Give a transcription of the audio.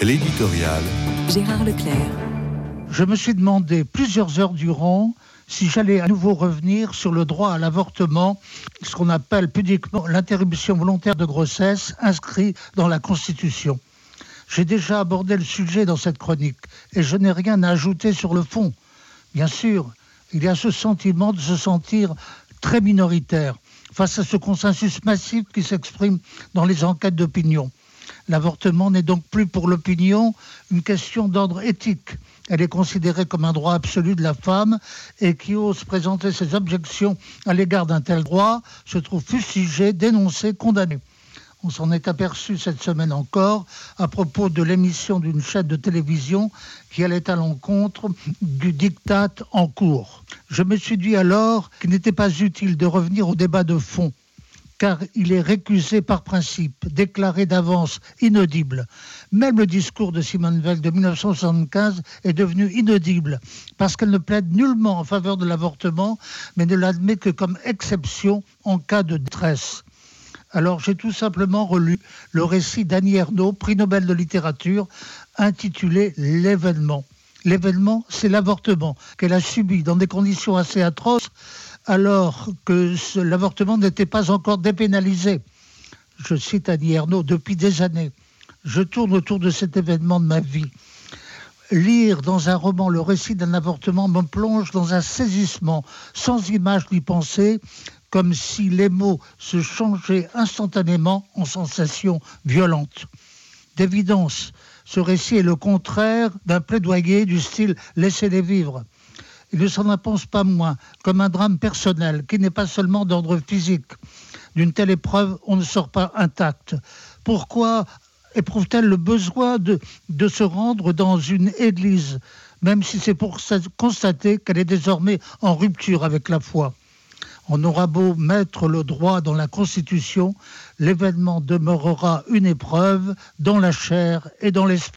L'éditorial. Gérard Leclerc. Je me suis demandé plusieurs heures durant si j'allais à nouveau revenir sur le droit à l'avortement, ce qu'on appelle pudiquement l'interruption volontaire de grossesse, inscrit dans la Constitution. J'ai déjà abordé le sujet dans cette chronique et je n'ai rien à ajouter sur le fond. Bien sûr, il y a ce sentiment de se sentir très minoritaire face à ce consensus massif qui s'exprime dans les enquêtes d'opinion. L'avortement n'est donc plus pour l'opinion une question d'ordre éthique. Elle est considérée comme un droit absolu de la femme et qui ose présenter ses objections à l'égard d'un tel droit se trouve fustigé, dénoncé, condamné. On s'en est aperçu cette semaine encore à propos de l'émission d'une chaîne de télévision qui allait à l'encontre du diktat en cours. Je me suis dit alors qu'il n'était pas utile de revenir au débat de fond car il est récusé par principe, déclaré d'avance inaudible. Même le discours de Simone Veil de 1975 est devenu inaudible, parce qu'elle ne plaide nullement en faveur de l'avortement, mais ne l'admet que comme exception en cas de détresse. Alors j'ai tout simplement relu le récit d'Annie Ernaux, prix Nobel de littérature, intitulé L'événement. L'événement, c'est l'avortement qu'elle a subi dans des conditions assez atroces, alors que l'avortement n'était pas encore dépénalisé. Je cite Annie Ernaux, depuis des années, je tourne autour de cet événement de ma vie. Lire dans un roman le récit d'un avortement me plonge dans un saisissement, sans image ni pensée, comme si les mots se changeaient instantanément en sensations violentes. D'évidence, ce récit est le contraire d'un plaidoyer du style laissez-les vivre. Il ne s'en impose pas moins comme un drame personnel qui n'est pas seulement d'ordre physique. D'une telle épreuve, on ne sort pas intact. Pourquoi éprouve-t-elle le besoin de, de se rendre dans une église, même si c'est pour constater qu'elle est désormais en rupture avec la foi? On aura beau mettre le droit dans la Constitution, l'événement demeurera une épreuve dans la chair et dans l'esprit.